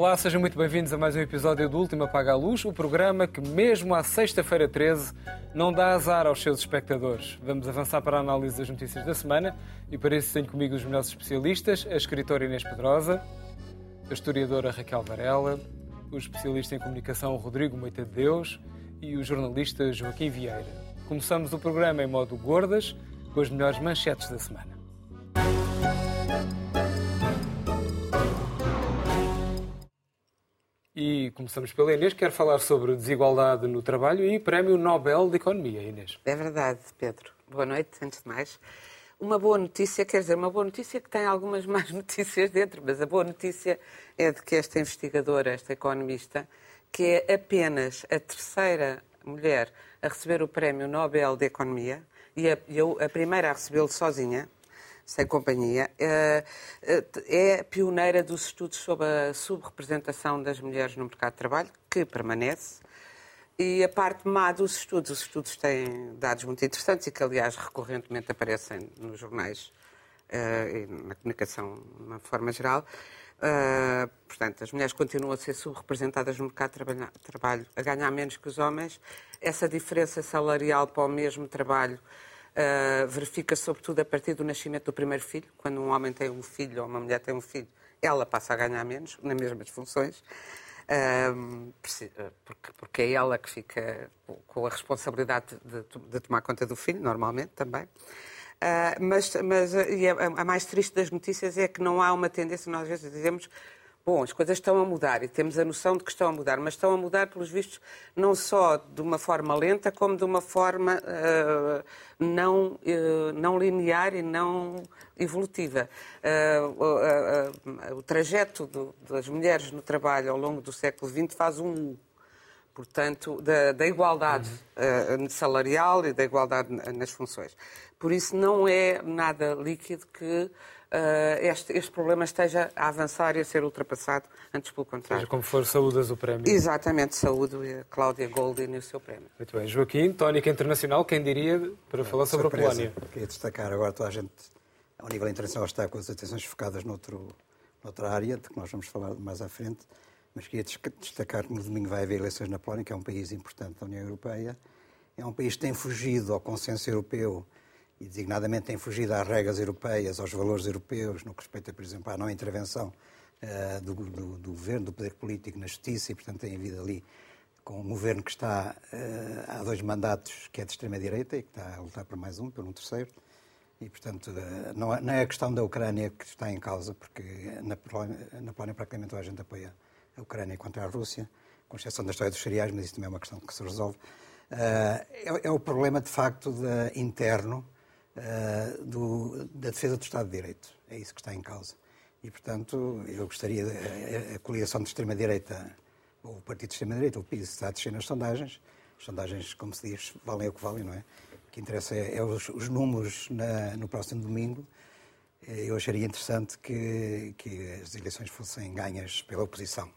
Olá, sejam muito bem-vindos a mais um episódio do Último Apaga a Luz, o programa que, mesmo à sexta-feira 13, não dá azar aos seus espectadores. Vamos avançar para a análise das notícias da semana e para isso tenho comigo os melhores especialistas, a escritora Inês Pedrosa, a historiadora Raquel Varela, o especialista em comunicação Rodrigo Moita de Deus e o jornalista Joaquim Vieira. Começamos o programa em modo gordas, com as melhores manchetes da semana. E começamos pela Inês, quer falar sobre desigualdade no trabalho e Prémio Nobel de Economia, Inês. É verdade, Pedro. Boa noite, antes de mais. Uma boa notícia, quer dizer, uma boa notícia que tem algumas más notícias dentro, mas a boa notícia é de que esta investigadora, esta economista, que é apenas a terceira mulher a receber o Prémio Nobel de Economia e a, a primeira a recebê-lo sozinha, sem companhia, é, é pioneira dos estudos sobre a subrepresentação das mulheres no mercado de trabalho, que permanece. E a parte má dos estudos, os estudos têm dados muito interessantes e que, aliás, recorrentemente aparecem nos jornais uh, e na comunicação de uma forma geral. Portanto, as mulheres continuam a ser subrepresentadas no mercado de trabalho, a ganhar menos que os homens. Essa diferença salarial para o mesmo trabalho uh, verifica sobretudo a partir do nascimento do primeiro filho. Quando um homem tem um filho ou uma mulher tem um filho, ela passa a ganhar menos, nas mesmas funções. Uh, porque, porque é ela que fica com a responsabilidade de, de tomar conta do filho, normalmente também. Uh, mas mas a, a, mais triste das notícias é que não há uma tendência, nós às vezes dizemos Bom, as coisas estão a mudar e temos a noção de que estão a mudar, mas estão a mudar, pelos vistos, não só de uma forma lenta, como de uma forma uh, não, uh, não linear e não evolutiva. Uh, o trajeto do, das mulheres no trabalho ao longo do século XX faz um portanto, da, da igualdade uhum. salarial e da igualdade nas funções. Por isso, não é nada líquido que este, este, problema esteja a avançar e a ser ultrapassado, antes pelo contrário. Seja como for, saúdas o prémio. Exatamente, saúde a Cláudia Goldin e o seu prémio. Muito bem. Joaquim, tónica internacional, quem diria, para falar sobre surpresa. a Polónia? Queria destacar agora toda a gente, ao nível internacional, está com as atenções focadas noutro, noutra área, de que nós vamos falar mais à frente, mas queria destacar que no domingo vai haver eleições na Polónia, que é um país importante da União Europeia. É um país que tem fugido ao consenso europeu e designadamente tem fugido às regras europeias, aos valores europeus, no que respeita, por exemplo, à não intervenção uh, do, do, do, governo, do poder político na justiça, e, portanto, tem havido ali com um governo que está uh, há dois mandatos, que é de extrema-direita e que está a lutar por mais um, por um terceiro. E, portanto, uh, não, é, não, é, a questão da Ucrânia que está em causa, porque na Polónia, na Polónia praticamente a gente apoia a Ucrânia contra a Rússia, com exceção da história dos cereais, mas isso também é uma questão que se resolve. É, é, o problema, de facto, de, interno, uh, do, da defesa do Estado de Direito. É isso que está em causa. E, portanto, eu gostaria, a, a coligação de extrema-direita, ou o partido de extrema-direita, o PIS, está a descer nas sondagens. As sondagens, como se diz, valem o que valem, não é? O que interessa é, é os, os, números na, no próximo domingo. Eh, eu acharia interessante que, que as eleições fossem ganhas pela oposição,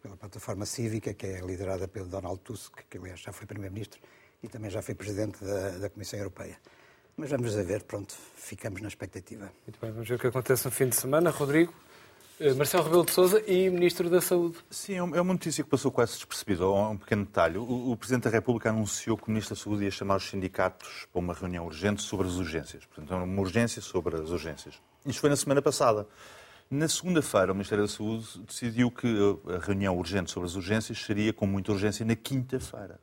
pela plataforma cívica, que é liderada pelo Donald Tusk, que aliás já foi Primeiro-Ministro e também já foi Presidente da, da Comissão Europeia. Mas vamos a ver, pronto, ficamos na expectativa. Muito bem, vamos ver o que acontece no fim de semana. Rodrigo, eh, Marcelo Rebelo de Sousa e Ministro da Saúde. Sim, é, é uma notícia que passou quase despercebida. Um pequeno detalhe. O, o, Presidente da República anunciou que o Ministro da Saúde ia chamar os sindicatos para uma reunião urgente sobre as urgências. Portanto, é uma urgência sobre as urgências. Isto foi na semana passada. Na segunda-feira, o Ministério da Saúde decidiu que a reunião urgente sobre as urgências seria com muita urgência na quinta-feira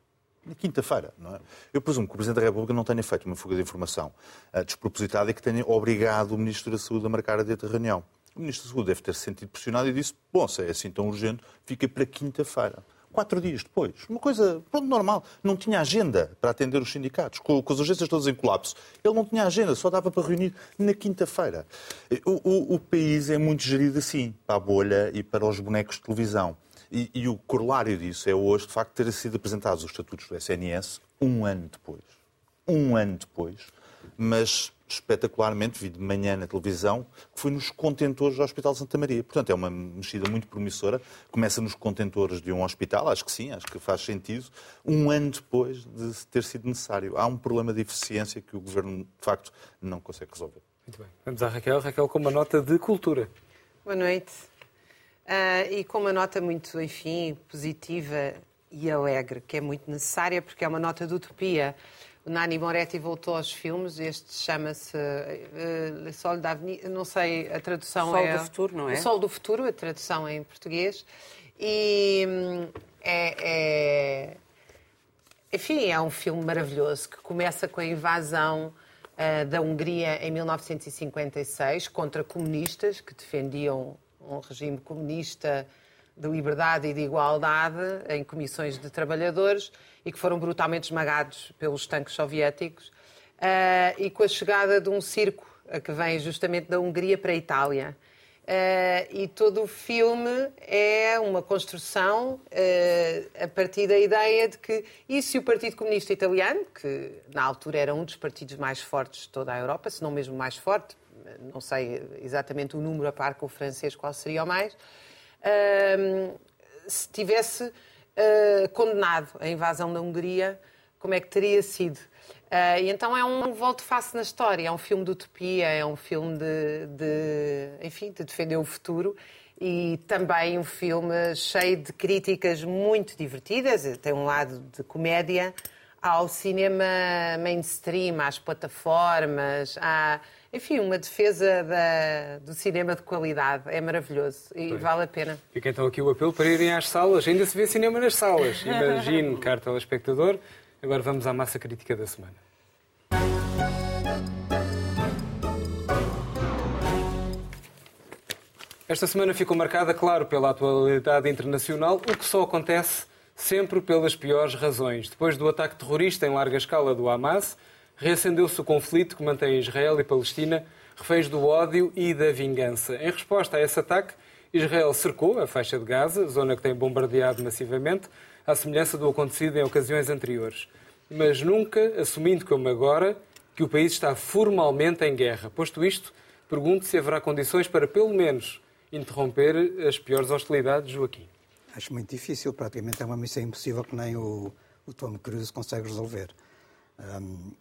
na quinta-feira. Não é? Eu presumo que o Presidente da República não tenha feito uma fuga de informação uh, despropositada e que tenha obrigado o Ministro da Saúde a marcar a dita reunião. O Ministro da Saúde deve ter se sentido pressionado e disse: Bom, se é assim tão urgente, fica para quinta-feira. Quatro dias depois. Uma coisa pronto, normal. Não tinha agenda para atender os sindicatos, com, com as urgências todas em colapso. Ele não tinha agenda, só dava para reunir na quinta-feira. O, o, o país é muito gerido assim, para a bolha e para os bonecos de televisão. E, e, o corolário disso é hoje, de facto, ter sido apresentados os estatutos do SNS um ano depois. Um ano depois, mas espetacularmente, vi de manhã na televisão, que foi nos contentores do Hospital Santa Maria. Portanto, é uma mexida muito promissora. Começa nos contentores de um hospital, acho que sim, acho que faz sentido, um ano depois de ter sido necessário. Há um problema de eficiência que o Governo, de facto, não consegue resolver. Muito bem. Vamos à Raquel. Raquel com uma nota de cultura. Boa noite. Uh, e com uma nota muito, enfim, positiva e alegre, que é muito necessária, porque é uma nota de utopia. O Nani Moretti voltou aos filmes, este chama-se uh, Le Sol d'Avenir, não sei, a tradução Sol é... do Futuro, não é? O Sol do Futuro, a tradução é em português. E hum, é, é... Enfim, é um filme maravilhoso que começa com a invasão uh, da Hungria em 1956 contra comunistas que defendiam um regime comunista de liberdade e de igualdade em comissões de trabalhadores e que foram brutalmente esmagados pelos tanques soviéticos. Uh, e com a chegada de um circo que vem justamente da Hungria para a Itália. Uh, e todo o filme é uma construção uh, a partir da ideia de que, e se o Partido Comunista Italiano, que na altura era um dos partidos mais fortes de toda a Europa, se não mesmo mais forte, não sei exatamente o número a par com o francês, qual seria o mais, uh, se tivesse condenado a invasão da Hungria, como é que teria sido? Uh, e então é um volte-face na história, é um filme de utopia, é um filme de, de, enfim, de defender o futuro e também um filme cheio de críticas muito divertidas, tem um lado de comédia. Ao cinema mainstream, às plataformas, à, enfim, uma defesa da, do cinema de qualidade. É maravilhoso e pois. vale a pena. Fica então aqui o apelo para irem às salas. Ainda se vê cinema nas salas. Imagine, caro telespectador, Agora vamos à massa crítica da semana. Esta semana ficou marcada, claro, pela atualidade internacional, o que só acontece sempre pelas piores razões. Depois do ataque terrorista em larga escala do Hamas, reacendeu-se o conflito que mantém Israel e Palestina reféns do ódio e da vingança. Em resposta a esse ataque, Israel cercou a faixa de Gaza, zona que tem bombardeado massivamente, à semelhança do acontecido em ocasiões anteriores. Mas nunca assumindo como agora que o país está formalmente em guerra. Posto isto, pergunto se haverá condições para, pelo menos, interromper as piores hostilidades, Joaquim. Acho muito difícil, praticamente é uma missão impossível que nem o, o Tom Cruise consegue resolver. Um,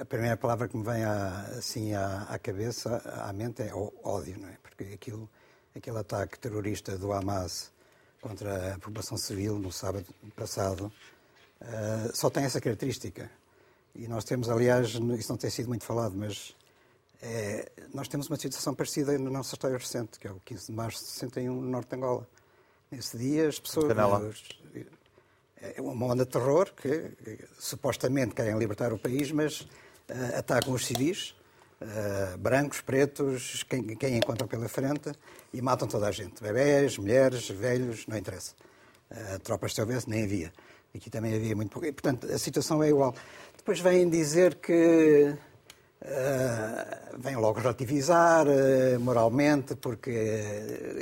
a primeira palavra que me vem à, assim à, à, cabeça, à mente, é ódio, não é? Porque aquilo, aquele ataque terrorista do Hamas contra a população civil no sábado passado uh, só tem essa característica. E nós temos, aliás, isso não tem sido muito falado, mas é, nós temos uma situação parecida na nossa história recente, que é o 15 de março de 61 no norte de Angola. Nesse dia as pessoas... É uma onda de terror que, supostamente querem libertar o país, mas uh, atacam os civis, uh, brancos, pretos, quem, quem encontram pela frente, e matam toda a gente. Bebés, mulheres, velhos, não interessa. Uh, tropas de houvesse, nem havia. Aqui também havia muito pouco. E, portanto, a situação é igual. Depois vêm dizer que Uh, vem logo relativizar moralmente, porque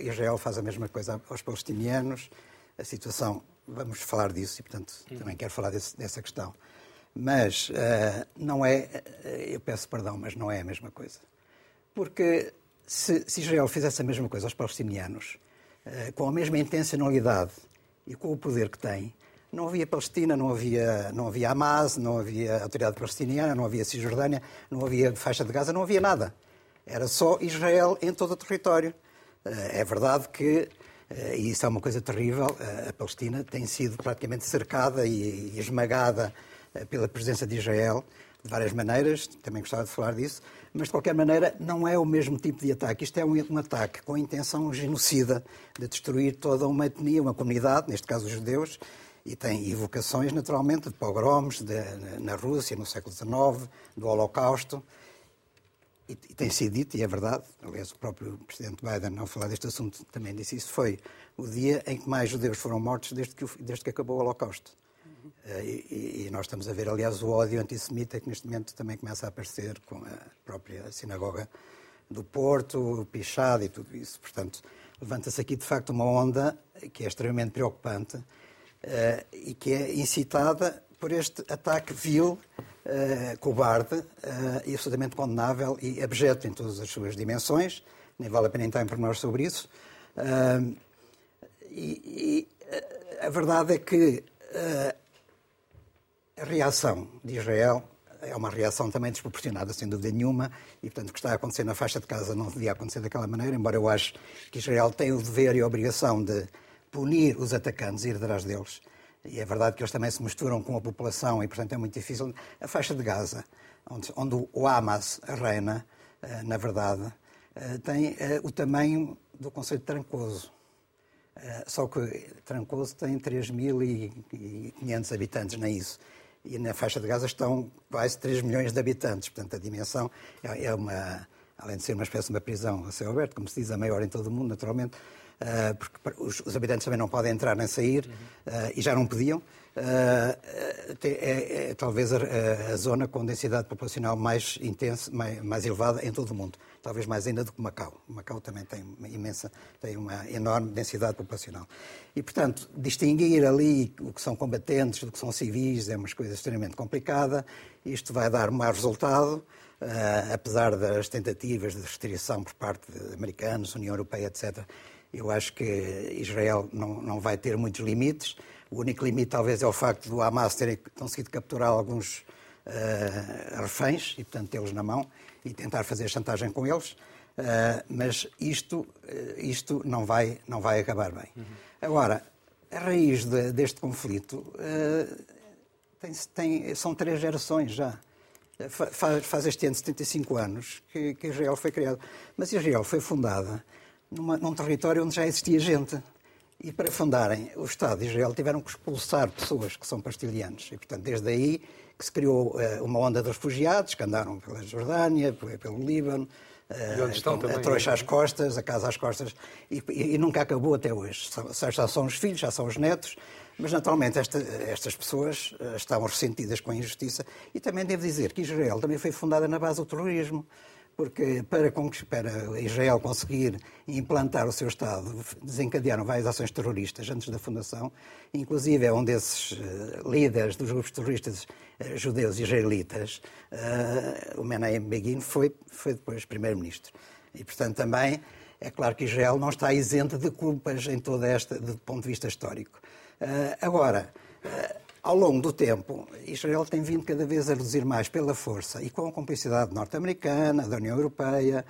Israel faz a mesma coisa aos palestinianos. A situação, vamos falar disso e, portanto, também quero falar desse, dessa questão. Mas uh, não é, eu peço perdão, mas não é a mesma coisa. Porque se, se Israel fizesse a mesma coisa aos palestinianos, com a mesma intencionalidade e com o poder que tem, não havia Palestina, não havia, não havia Hamas, não havia Autoridade Palestiniana, não havia Cisjordânia, não havia faixa de Gaza, não havia nada. Era só Israel em todo o território. É verdade que, e isso é uma coisa terrível, eh, a Palestina tem sido praticamente cercada e esmagada pela presença de Israel de várias maneiras, também gostava de falar disso, mas de qualquer maneira não é o mesmo tipo de ataque. Isto é um, um ataque com a intenção genocida de destruir toda uma etnia, uma comunidade, neste caso os judeus, e tem evocações, naturalmente, de pogroms de, na Rússia no século XIX, do Holocausto. E, tem sido dito, e é verdade, aliás, o próprio Presidente Biden, ao falar deste assunto, também disse isso, foi o dia em que mais judeus foram mortos desde que, desde que acabou o Holocausto. Uhum. Uh, e, e, nós estamos a ver, aliás, o ódio antissemita que neste momento também começa a aparecer com a própria sinagoga do Porto, o Pichado e tudo isso. Portanto, levanta-se aqui, de facto, uma onda que é extremamente preocupante uh, e que é incitada por este ataque vil, uh, cobarde uh, e absolutamente condenável e abjeto em todas as suas dimensões. Nem vale a pena entrar em pormenores sobre isso. Uh, e, e a verdade é que a reação de Israel é uma reação também desproporcionada, sem dúvida nenhuma, e portanto o que está a acontecer na faixa de Gaza não devia acontecer daquela maneira, embora eu acho que Israel tem o dever e a obrigação de punir os atacantes e ir atrás deles. E é verdade que eles também se misturam com a população e, portanto, é muito difícil. A faixa de Gaza, onde, onde o Hamas reina, eh, na verdade, eh, tem eh, o tamanho do Conselho de Trancoso. Só que Trancoso tem 3.500 habitantes, nem isso. E na faixa de Gaza estão quase 3 milhões de habitantes. Portanto, a dimensão é, é uma, além de ser uma espécie de uma prisão a céu aberto, como se diz, a maior em todo o mundo, naturalmente, porque os, habitantes também não podem entrar nem sair, uh, e já não podiam. Uh, é, é, talvez a, a, zona com densidade populacional mais intensa, mais, mais, elevada em todo o mundo. Talvez mais ainda do que Macau. Macau também tem uma imensa, tem uma enorme densidade populacional. E, portanto, distinguir ali o que são combatentes do que são civis é uma coisa extremamente complicada. Isto vai dar mais resultado. Uh, apesar das tentativas de restrição por parte de americanos, União Europeia, etc., eu acho que Israel não, não vai ter muitos limites. O único limite, talvez, é o facto do Hamas terem conseguido capturar alguns uh, reféns e, portanto, tê-los na mão e tentar fazer chantagem com eles. Uh, mas isto, isto não, vai, não vai acabar bem. Uhum. Agora, a raiz de, deste conflito tem, tem, são três gerações já faz, faz este ano 75 anos que, que Israel foi criado. Mas Israel foi fundada numa, num território onde já existia gente. E para fundarem o Estado de Israel tiveram que expulsar pessoas que são pastilhanos. E, portanto, desde aí que se criou uh, uma onda de refugiados que andaram pela Jordânia, pelo Líbano, uh, a trouxa às costas, a casa às costas, e, e, e nunca acabou até hoje. Já são os filhos, já são os netos, mas, naturalmente, esta, estas pessoas uh, estavam ressentidas com a injustiça. E também devo dizer que Israel também foi fundada na base do terrorismo porque para, para, Israel conseguir implantar o seu Estado, desencadearam várias ações terroristas antes da fundação, inclusive é um desses uh, líderes dos grupos terroristas uh, judeus israelitas, uh, o Menahem Begin, foi, foi depois primeiro-ministro. E, portanto, também é claro que Israel não está isento de culpas em toda esta, do ponto de vista histórico. agora, ao longo do tempo, Israel tem vindo cada vez a reduzir mais pela força e com a complicidade norte-americana, da União Europeia,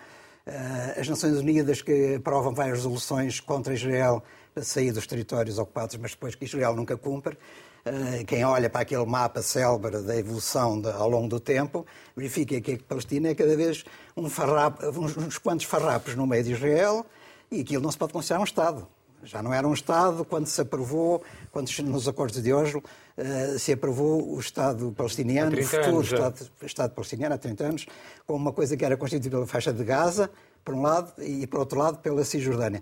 eh, as Nações Unidas que aprovam várias resoluções contra Israel para sair dos territórios ocupados, mas depois que Israel nunca cumpre. Eh, quem olha para aquele mapa célebre da evolução de, ao longo do tempo, verifica que a Palestina é cada vez um farrapo, uns, uns quantos farrapos no meio de Israel e aquilo não se pode considerar um Estado. Já não era um Estado quando se aprovou, quando nos acordos de Oslo, uh, se aprovou o Estado palestiniano, o futuro anos, Estado, Estado, palestiniano, há 30 anos, como uma coisa que era constituída pela faixa de Gaza, por um lado, e por outro lado pela Cisjordânia,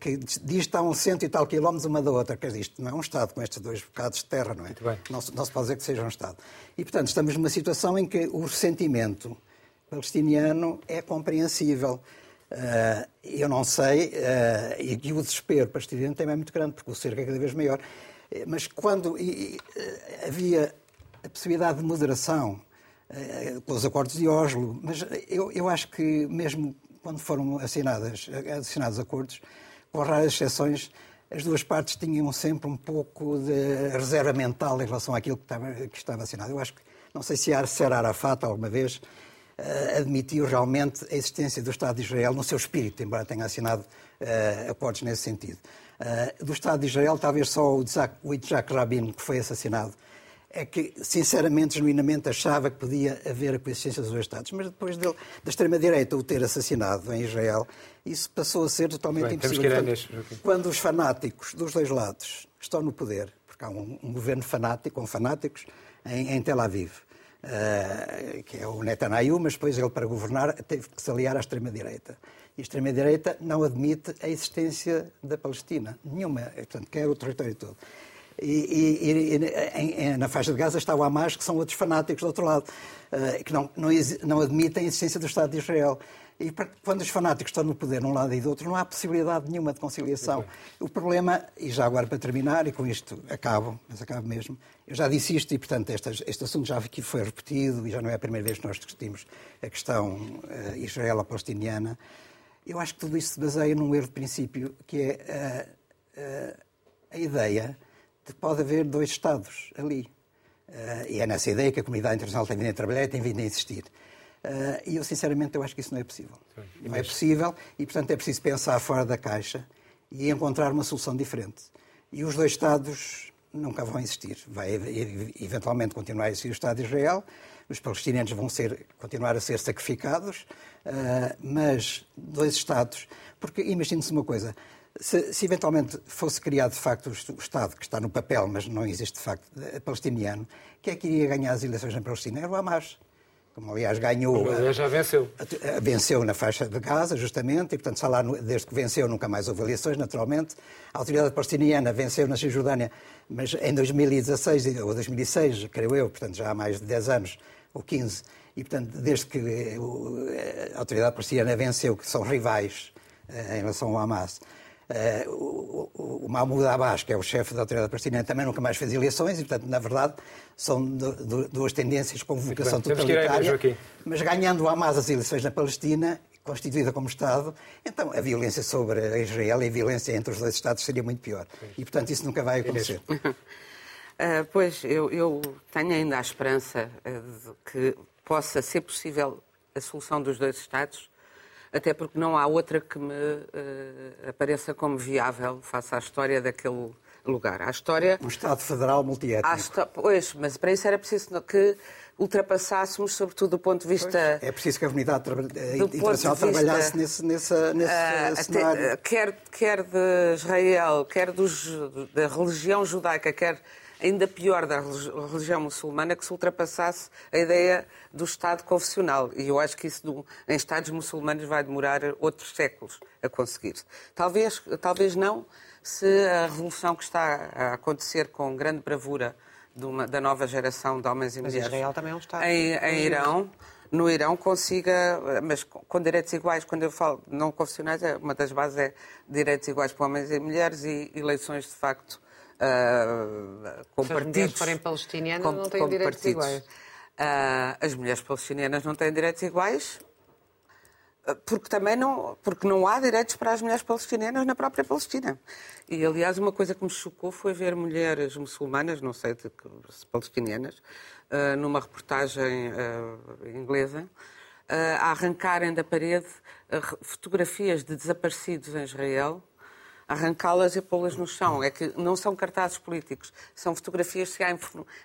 que diz a uns cento e tal quilómetros uma da outra. Quer dizer, isto não é um Estado com estes dois bocados de terra, não é? Não, não se pode dizer que seja um Estado. E, portanto, estamos numa situação em que o ressentimento palestiniano é compreensível. Uh, eu não sei, uh, e, o desespero palestiniano também é muito grande, porque o cerco é cada vez maior. Uh, mas quando e, havia a possibilidade de moderação com os acordos de Oslo, mas eu, eu acho que mesmo quando foram assinadas, assinados acordos, com raras exceções, as duas partes tinham sempre um pouco de reserva mental em relação àquilo que estava, que estava assinado. Eu acho que, não sei se Yasser Arafat alguma vez uh, admitiu realmente a existência do Estado de Israel no seu espírito, embora tenha assinado uh, acordos nesse sentido. Uh, do Estado de Israel, talvez só o Isaac, o Isaac Rabin, que foi assassinado, é que, sinceramente, genuinamente, achava que podia haver a coexistência dos dois Estados. Mas depois dele, da extrema-direita o ter assassinado em Israel, isso passou a ser totalmente Bem, impossível. Portanto, quando os fanáticos dos dois lados estão no poder, porque há um, um governo fanático, com fanáticos, em, em Tel Aviv, uh, que é o Netanyahu, mas depois ele, para governar, teve que se aliar à extrema-direita. E a extrema-direita não admite a existência da Palestina, nenhuma, portanto, quer o território todo. E, e, e na faixa de Gaza está o Hamas, que são outros fanáticos do outro lado, uh, que não, não, não admitem a existência do Estado de Israel. E quando os fanáticos estão no poder, num lado e do outro, não há possibilidade nenhuma de conciliação. O problema, e já agora para terminar, e com isto acabo, mas acabo mesmo, eu já disse isto e, portanto, este, este assunto já aqui foi repetido e já não é a primeira vez que nós discutimos a questão uh, israelo-palestiniana. Eu acho que tudo isso se baseia num erro de princípio, que é uh, uh, a ideia de que pode haver dois Estados ali. e é nessa ideia que a comunidade internacional tem vindo a trabalhar e tem vindo a insistir. e eu, sinceramente, eu acho que isso não é possível. Não é possível e, portanto, é preciso pensar fora da caixa e encontrar uma solução diferente. E os dois Estados nunca vão existir. Vai eventualmente continuar a existir o Estado de Israel, os palestinianos vão ser, continuar a ser sacrificados, mas dois Estados. Porque imagine-se uma coisa: se, se, eventualmente fosse criado de facto o Estado, que está no papel, mas não existe de facto, palestiniano, quem é que iria ganhar as eleições na Palestina? Era o Hamas. Como, aliás, ganhou. Aliás, já venceu. Venceu na faixa de Gaza, justamente, e, portanto, lá, desde que venceu, nunca mais houve eleições, naturalmente. A autoridade palestiniana venceu na Cisjordânia, mas em 2016 ou 2006, creio eu, portanto, já há mais de 10 anos, ou 15, e, portanto, desde que a autoridade palestiniana venceu, que são rivais eh, em relação ao Hamas, Uh, o, o Mahmoud Abbas, que é o chefe da autoridade palestina, também nunca mais fez eleições e, portanto, na verdade, são duas tendências com vocação totalitária. Mas ganhando o Hamas as eleições na Palestina, constituída como Estado, então a violência sobre Israel e a violência entre os dois Estados seria muito pior. E, portanto, isso nunca vai acontecer. Uh, pois, eu, eu, tenho ainda a esperança uh, de que possa ser possível a solução dos dois Estados até porque não há outra que me uh, apareça como viável face à história daquele lugar. A história... Um Estado federal multiétnico. Pois, mas para isso era preciso que ultrapassássemos, sobretudo do ponto de vista... Pois, é preciso que a comunidade eh, internacional vista, trabalhasse nesse, nesse, nesse uh, cenário. Até, quer, quer de Israel, quer dos, da religião judaica, quer ainda pior da religião muçulmana que se ultrapassasse a ideia do Estado confessional. E eu acho que isso em Estados muçulmanos vai demorar outros séculos a conseguir. Talvez, talvez não se a revolução que está a acontecer com grande bravura uma, da nova geração de homens e mas mulheres Israel também é um Estado. em, em Irão no Irão consiga, mas com direitos iguais, quando eu falo não confessionais, é, uma das bases é direitos iguais para homens e mulheres e eleições de facto uh, com Se partidos. as mulheres forem palestinianas com, não têm direitos partidos. iguais. Uh, as mulheres palestinianas não têm direitos iguais ah, porque também não, porque não há direitos para as mulheres palestinianas na própria Palestina. E, aliás, uma coisa que me chocou foi ver mulheres muçulmanas, não sei de que, palestinianas, uh, numa reportagem inglesa, a arrancarem da parede fotografias de desaparecidos em Israel arrancá-las e pô-las no chão. É que não são cartazes políticos, são fotografias se há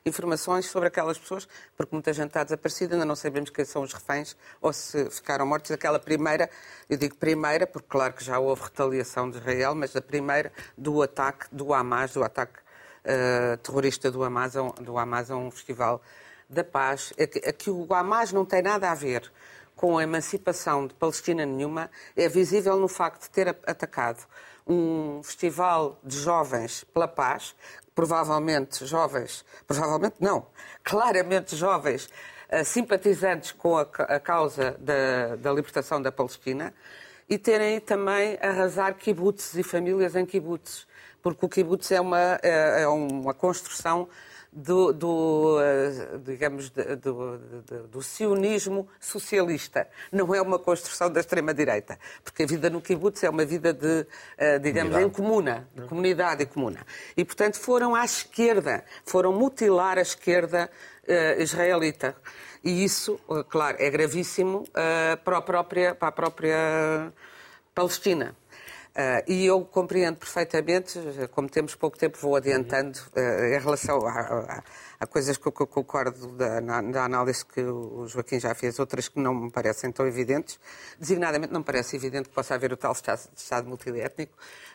informações sobre aquelas pessoas, porque muita gente está desaparecida, ainda não sabemos quem são os reféns ou se ficaram mortos. Aquela primeira, eu digo primeira, porque claro que já houve retaliação de Israel, mas a primeira do ataque do Hamas, do ataque uh, terrorista do Hamas, do Hamas a um festival da paz. É é que o Hamas não tem nada a ver com a emancipação de Palestina nenhuma, é visível no facto de ter atacado um festival de jovens pela paz, provavelmente jovens, provavelmente não, claramente jovens uh, simpatizantes com a, causa da, da, libertação da Palestina e terem também arrasar kibbutz e famílias em kibbutz, porque o kibbutz é uma, é, é uma construção do, do eh, digamos, do, do, do, sionismo socialista. Não é uma construção da extrema-direita, porque a vida no kibbutz é uma vida de, eh, digamos, comunidade. em comuna, de comunidade e comuna. E, portanto, foram à esquerda, foram mutilar a esquerda uh, israelita. E isso, claro, é gravíssimo para, a própria, para a própria Palestina. Uh, e eu compreendo perfeitamente, como temos pouco tempo, vou adiantando uh, em relação a, a, a, coisas que eu concordo da, na, da, análise que o Joaquim já fez, outras que não me parecem tão evidentes. Designadamente, não me parece evidente que possa haver o tal Estado, estado multiétnico.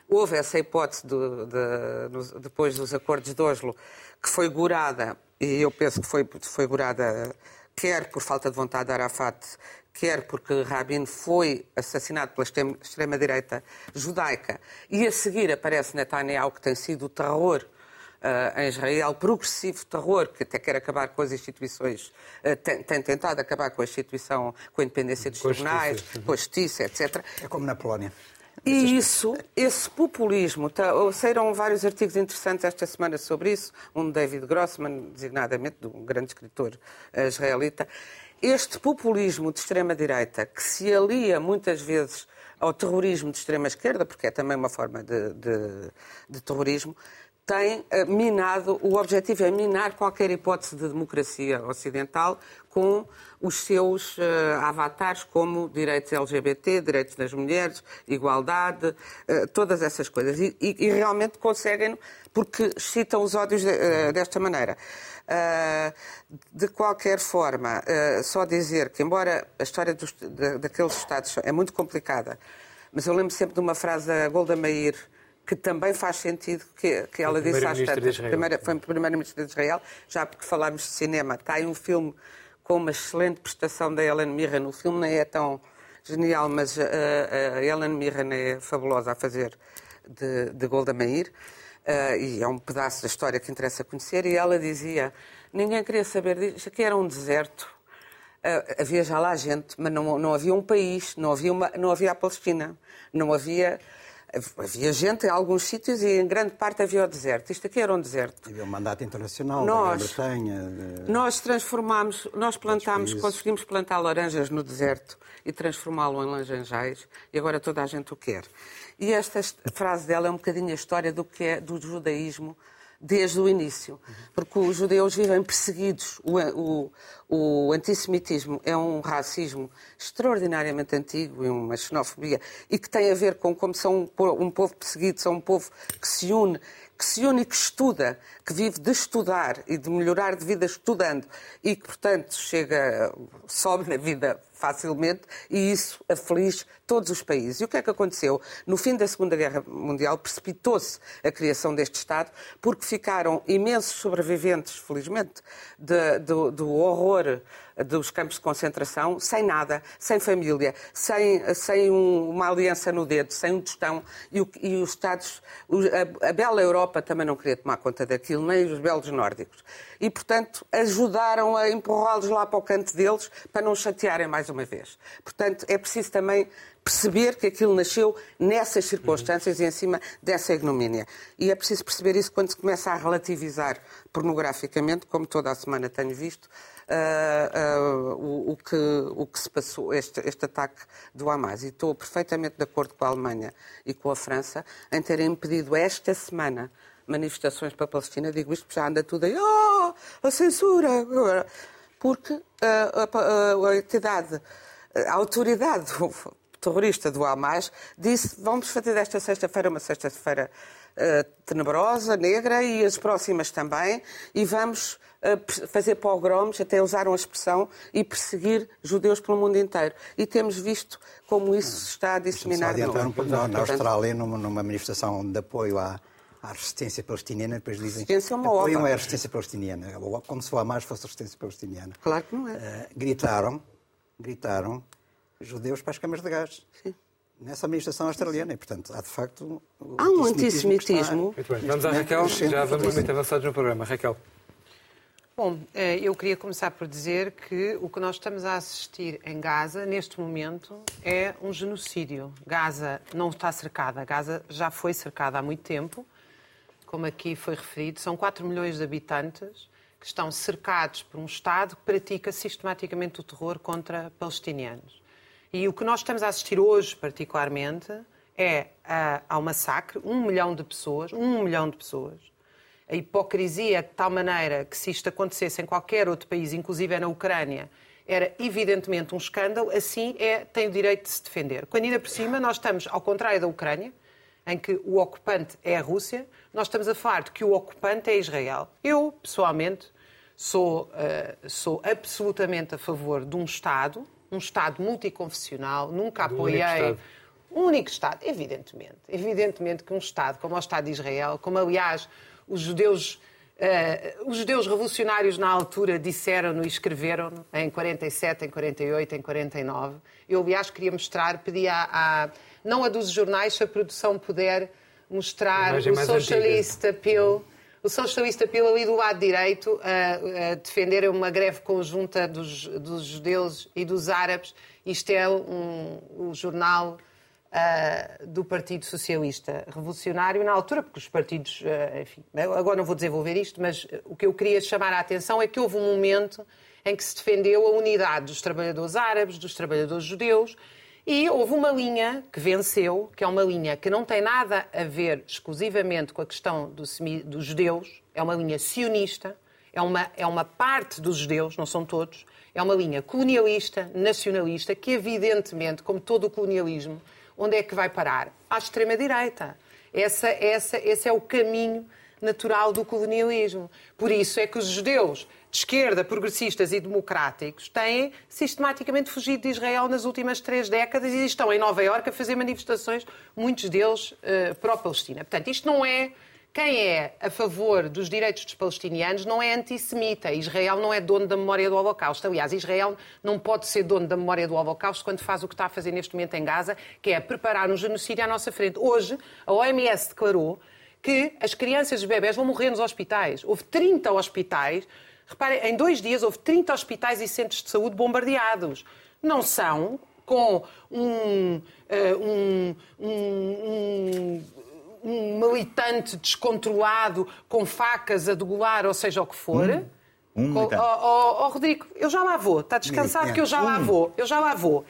Houve essa hipótese do, de, depois dos acordos de Oslo, que foi gurada, e eu penso que foi, foi gurada quer por falta de vontade de Arafat, quer porque Rabin foi assassinado pela extrema-direita judaica, e a seguir aparece Netanyahu, que tem sido o terror Uh, em Israel, progressivo terror, que até quer acabar com as instituições, uh, tem, tem, tentado acabar com a instituição, com a independência dos tribunais, com a justiça, etc. É como na Polónia. E isso, esse populismo, tá, saíram vários artigos interessantes esta semana sobre isso, um de David Grossman, designadamente, de um grande escritor uh, israelita, este populismo de extrema-direita, que se alia muitas vezes ao terrorismo de extrema-esquerda, porque é também uma forma de, de, de terrorismo, tem eh, minado, o objetivo é minar qualquer hipótese de democracia ocidental com os seus uh, avatares como direitos LGBT, direitos das mulheres, igualdade, uh, todas essas coisas. E, e, e realmente conseguem, porque citam os ódios de, uh, desta maneira. de qualquer forma, só dizer que, embora a história dos, de, daqueles Estados é muito complicada, mas eu lembro sempre de uma frase da Golda Meir, que também faz sentido que, que ela disse às tantas. Primeira, foi Primeira-Ministra de Israel, já porque falámos de cinema. Está aí um filme com uma excelente prestação da Ellen Mirren. O filme não é tão genial, mas a, a Ellen Mirren é fabulosa a fazer de, de Golda Meir. Uh, e é um pedaço da história que interessa conhecer. E ela dizia: ninguém queria saber disso, aqui era um deserto. Uh, havia já lá gente, mas não, não havia um país, não havia, uma, não havia a Palestina, não havia Havia gente em alguns sítios e em grande parte havia o deserto. Isto aqui era um deserto. Havia um mandato internacional nós, da Grã-Bretanha. De... Nós transformámos, nós plantámos, conseguimos plantar laranjas no deserto e transformá-lo em laranjais e agora toda a gente o quer. E esta frase dela é um bocadinho a história do que é do judaísmo desde o início, porque os judeus vivem perseguidos. O, o, o antissemitismo é um racismo extraordinariamente antigo e uma xenofobia e que tem a ver com como são um povo perseguido, são um povo que se une, que se une e que estuda, que vive de estudar e de melhorar de vida estudando e que, portanto, chega, sobe na vida facilmente e isso aflige todos os países. E o que é que aconteceu? No fim da Segunda Guerra Mundial precipitou-se a criação deste Estado porque ficaram imensos sobreviventes, felizmente, de, do, do horror dos campos de concentração, sem nada, sem família, sem, sem um, uma aliança no dedo, sem um tostão, e, e os Estados, a, a, bela Europa também não queria tomar conta daquilo, nem os belos nórdicos. E, portanto, ajudaram a empurrá-los lá para o canto deles para não chatearem mais uma vez. Portanto, é preciso também perceber que aquilo nasceu nessas circunstâncias uhum. e em cima dessa ignomínia. E é preciso perceber isso quando se começa a relativizar pornograficamente, como toda a semana tenho visto, uh, uh, o, o, que, o que se passou, este, este ataque do Hamas. E estou perfeitamente de acordo com a Alemanha e com a França em terem impedido esta semana manifestações para a Palestina. Digo isto porque já anda tudo aí, oh, a censura! Porque a, a, a entidade, a autoridade terrorista do Hamas disse vamos fazer desta sexta-feira uma sexta-feira uh, tenebrosa, negra e as próximas também e vamos fazer pogroms, até usaram a expressão, e perseguir judeus pelo mundo inteiro. E temos visto como isso se está a disseminar. Um pouco, na, na Austrália, numa, numa manifestação de apoio à, à resistência palestiniana, depois dizem resistência é uma apoiam obra. a resistência palestiniana, como se o Hamas fosse a resistência palestiniana. Claro que não é. Uh, gritaram, gritaram, judeus para as câmaras de gás. Sim. Nessa administração australiana e, portanto, há de facto... Há um antissemitismo. Muito bem, vamos à Raquel, já vamos muito avançados no programa. Raquel. Bom, eh, eu queria começar por dizer que o que nós estamos a assistir em Gaza, neste momento, é um genocídio. Gaza não está cercada, Gaza já foi cercada há muito tempo, como aqui foi referido, são 4 milhões de habitantes que estão cercados por um Estado que pratica sistematicamente o terror contra palestinianos. E o que nós estamos a assistir hoje, particularmente, é ao massacre, um milhão de pessoas, um milhão de pessoas, a hipocrisia de tal maneira que se isto acontecesse em qualquer outro país, inclusive na Ucrânia, era evidentemente um escândalo, assim é, tem o direito de se defender. Quando ainda por cima nós estamos, ao contrário da Ucrânia, em que o ocupante é a Rússia, nós estamos a falar de que o ocupante é Israel. Eu, pessoalmente, sou, uh, sou absolutamente a favor de um Estado, um Estado multiconfessional, nunca apoiei um único Estado, evidentemente. Evidentemente que um Estado como o Estado de Israel, como aliás os judeus, uh, os judeus revolucionários na altura disseram-no e escreveram-no em 47, em 48, em 49. Eu, aliás, queria mostrar, pedi a, não a dos jornais, se a produção puder mostrar o socialista Peel o socialista Peel ali do lado direito a, a defender uma greve conjunta dos, dos, judeus e dos árabes. Isto é um, um jornal uh, do Partido Socialista Revolucionário na altura, porque os partidos, uh, enfim, agora não vou desenvolver isto, mas o que eu queria chamar a atenção é que houve um momento em que se defendeu a unidade dos trabalhadores árabes, dos trabalhadores judeus, E houve uma linha que venceu, que é uma linha que não tem nada a ver exclusivamente com a questão do semi, dos judeus, é uma linha sionista, é uma, é uma parte dos judeus, não são todos, é uma linha colonialista, nacionalista, que evidentemente, como todo o colonialismo, onde é que vai parar? À extrema-direita. Essa, essa, esse é o caminho natural do colonialismo. Por isso é que os judeus de esquerda, progressistas e democráticos, têm sistematicamente fugido de Israel nas últimas três décadas e estão em Nova Iorque a fazer manifestações, muitos deles uh, pró-Palestina. Portanto, isto não é. Quem é a favor dos direitos dos palestinianos não é antissemita. Israel não é dono da memória do Holocausto. Aliás, Israel não pode ser dono da memória do Holocausto quando faz o que está a fazer neste momento em Gaza, que é preparar um genocídio à nossa frente. Hoje, a OMS declarou que as crianças e os bebés vão morrer nos hospitais. Houve 30 hospitais Reparem, em dois dias houve 30 hospitais e centros de saúde bombardeados. Não são com um, eh, um, um, um militante descontrolado com facas a degolar, ou seja o que for. Um, um oh, oh, oh, Rodrigo, eu já lá vou. Está descansado que eu já lá vou. Eu já lá vou.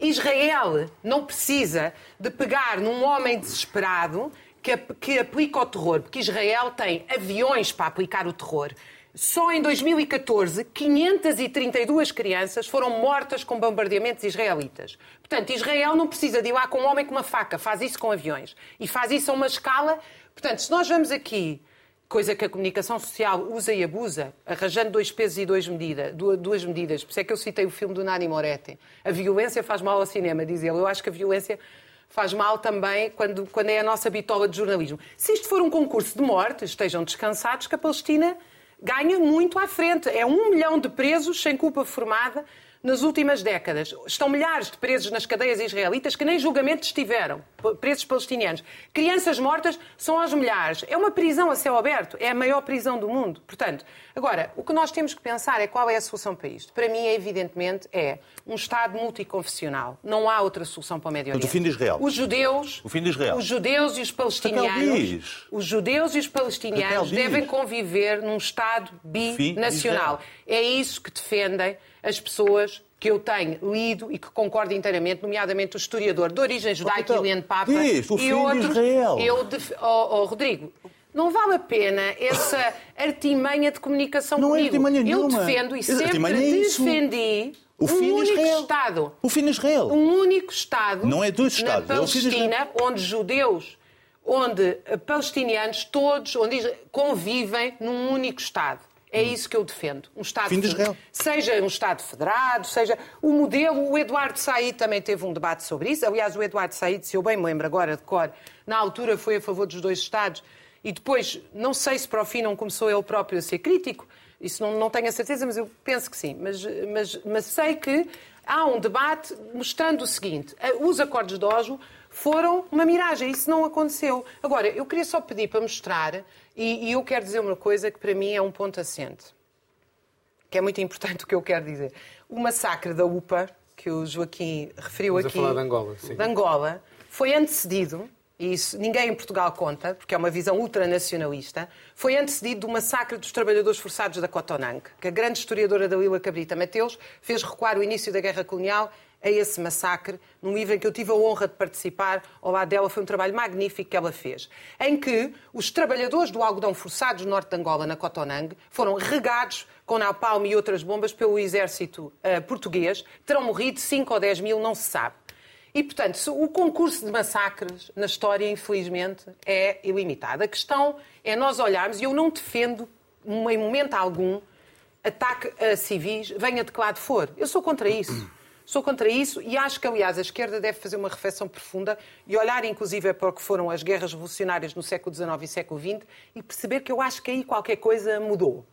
Israel não precisa de pegar num homem desesperado que, que aplica o terror, porque Israel tem aviões para aplicar o terror. Só em 2014, 532 crianças foram mortas com bombardeamentos israelitas. Portanto, Israel não precisa de ir lá com um homem com uma faca, faz isso com aviões. E faz isso a uma escala. Portanto, se nós vamos aqui, coisa que a comunicação social usa e abusa, arranjando dois pesos e duas medidas, duas medidas, por isso é que eu citei o filme do Nani Moretti. A violência faz mal ao cinema, diz ele. Eu acho que a violência faz mal também quando, quando é a nossa bitola de jornalismo. Se isto for um concurso de morte, estejam descansados que a Palestina ganha muito à frente. É um milhão de presos sem culpa formada nas últimas décadas. Estão milhares de presos nas cadeias israelitas que nem julgamento estiveram, presos palestinianos. Crianças mortas são aos milhares. É uma prisão a céu aberto, é a maior prisão do mundo. Portanto, agora, o que nós temos que pensar é qual é a solução para isto. Para mim, evidentemente, é um Estado multiconfessional. Não há outra solução para o Médio Oriente. o fim de Israel. Os judeus, o fim de Israel. Os judeus e os palestinianos, os judeus e os palestinianos devem conviver num Estado binacional. É isso que defendem as pessoas que eu tenho lido e que concordo inteiramente, nomeadamente o historiador de origem judaica então, Helene Papa diz, o e outros. Israel. Eu def... oh, oh, Rodrigo, não vale a pena essa artimanha de comunicação não comigo. É artimanha eu defendo e sempre é defendi o fim um único Israel. Estado. O fim de Israel. Um único Estado. Não é dois Estados. Na Palestina, é onde judeus, onde palestinianos, todos onde convivem num único Estado. É isso que eu defendo. Um Estado Fim de Israel. Seja um Estado federado, seja o modelo. O Eduardo Said também teve um debate sobre isso. Aliás, o Eduardo Said, se eu bem me lembro agora de cor, na altura foi a favor dos dois Estados e depois, não sei se para o fim não começou ele próprio a ser crítico. Isso não, não tenho a certeza, mas eu penso que sim. Mas, mas, mas sei que há um debate mostrando o seguinte: os acordos de Oslo foram uma miragem. Isso não aconteceu. Agora, eu queria só pedir para mostrar, e, e eu quero dizer uma coisa que para mim é um ponto assente, que é muito importante o que eu quero dizer. O massacre da UPA, que o Joaquim referiu Vamos aqui, a falar de Angola, sim. de Angola, foi antecedido e isso ninguém em Portugal conta, porque é uma visão ultranacionalista, foi antecedido do massacre dos trabalhadores forçados da Cotonang, que a grande historiadora Dalila Cabrita Mateus fez recuar o início da guerra colonial a esse massacre, num livro em que eu tive a honra de participar ao lado dela. Foi um trabalho magnífico que ela fez, em que os trabalhadores do algodão forçados no norte de Angola, na Cotonang, foram regados com napalm e outras bombas pelo exército uh, português. Terão morrido 5 ou 10 mil, não se sabe. E, portanto, o concurso de massacres na história, infelizmente, é ilimitado. A questão é nós olharmos, e eu não defendo, em momento algum, ataque a civis, venha de que lado for. Eu sou contra isso. Sou contra isso e acho que, aliás, a esquerda deve fazer uma reflexão profunda e olhar, inclusive, para o que foram as guerras revolucionárias no século XIX e século XX e perceber que eu acho que aí qualquer coisa mudou.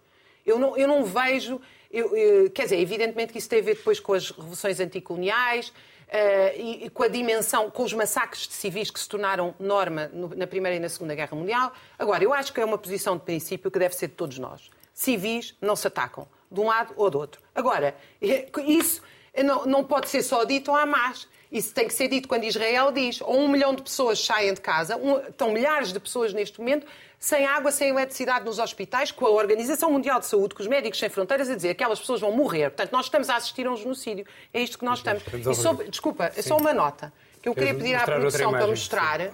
Eu não, eu não vejo. Eu, eu, quer dizer, evidentemente que isso tem a ver depois com as revoluções anticoloniais uh, e, e, com a dimensão, com os massacres de civis que se tornaram norma no, na Primeira e na Segunda Guerra Mundial. Agora, eu acho que é uma posição de princípio que deve ser de todos nós. Civis não se atacam, de um lado ou do outro. Agora, isso não, não pode ser só dito ao Hamas. Isso tem que ser dito quando Israel diz ou um milhão de pessoas saem de casa, um, estão milhares de pessoas neste momento sem água, sem eletricidade nos hospitais, com a Organização Mundial de Saúde, com os Médicos Sem Fronteiras a dizer que aquelas pessoas vão morrer. Portanto, nós estamos a assistir a um genocídio. É isto que nós estamos. E sobre, desculpa, é só uma nota que eu queria pedir à produção para mostrar,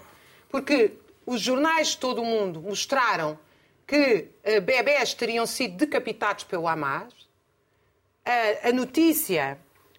porque os jornais de todo o mundo mostraram que uh, bebés teriam sido decapitados pelo Hamas. A, a notícia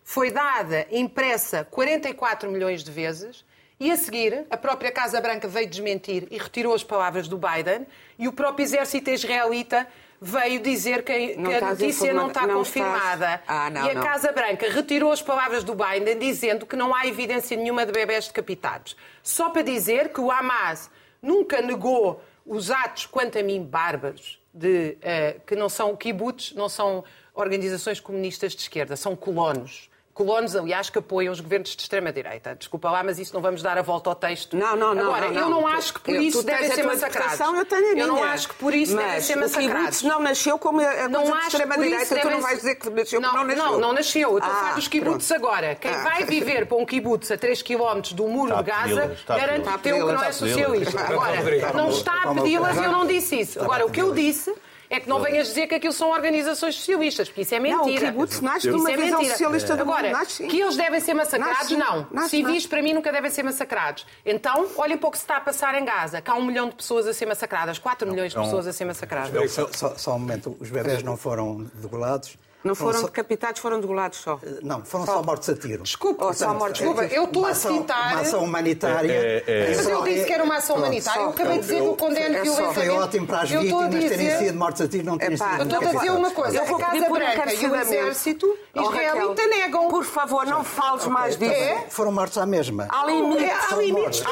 foi dada, impressa, 44 milhões de vezes. E a seguir, a própria Casa Branca veio desmentir e retirou as palavras do Biden, e o próprio exército israelita veio dizer que, que a notícia não está não confirmada. Ah, não, e a não. Casa Branca retirou as palavras do Biden, dizendo que não há evidência nenhuma de bebés decapitados. Só para dizer que o Hamas nunca negou os atos, quanto a mim, bárbaros, de, uh, que não são kibbutz, não são organizações comunistas de esquerda, são colonos colonos, aliás, que apoiam os governos de extrema-direita. Desculpa lá, mas isso não vamos dar a volta ao texto. Não, não, não. Agora, não, não. eu não acho que por eu, isso devem ser massacrados. Eu, tenho a minha. eu não acho que por isso mas devem ser massacrados. não nasceu como a não coisa de extrema-direita. Tu não vais dizer que nasceu não, não nasceu. Não, não nasceu. Eu estou ah, a falar dos kibbutz agora. Quem ah. vai viver para um kibbutz a 3 km do muro de Gaza garante que teu que não é socialista. Agora, não está a pedi-las e eu não disse isso. Agora, o que eu disse é que não venhas dizer que aquilo são organizações socialistas, porque isso é mentira. Não, o kibbutz nasce de uma é visão socialista do Agora, mundo. Nasce, que eles devem ser massacrados, nasce, não. Nasce, Civis, nasce. para mim, nunca devem ser massacrados. Então, olhem para o que se está a passar em Gaza, que há um milhão de pessoas a ser massacradas, quatro milhões de pessoas a ser massacradas. Só, só, só um momento, os bebés não foram degolados não foram decapitados, foram degolados só. Eh, não, foram só, só mortos a tiro. Desculpa, Portanto, só mortos. Desculpa, eu estou a citar. Uma ação humanitária. É, é, é. Mas eu disse que era uma ação humanitária. Eu acabei de dizer que o condeno violentamente. Foi ótimo para as vítimas dizer... terem sido mortos a tiro, não terem sido Eu estou a dizer uma coisa. A Casa Branca e o Exército israelita negam. Por favor, não fales mais disso. É? Foram mortos à mesma. Há limites. Há limites.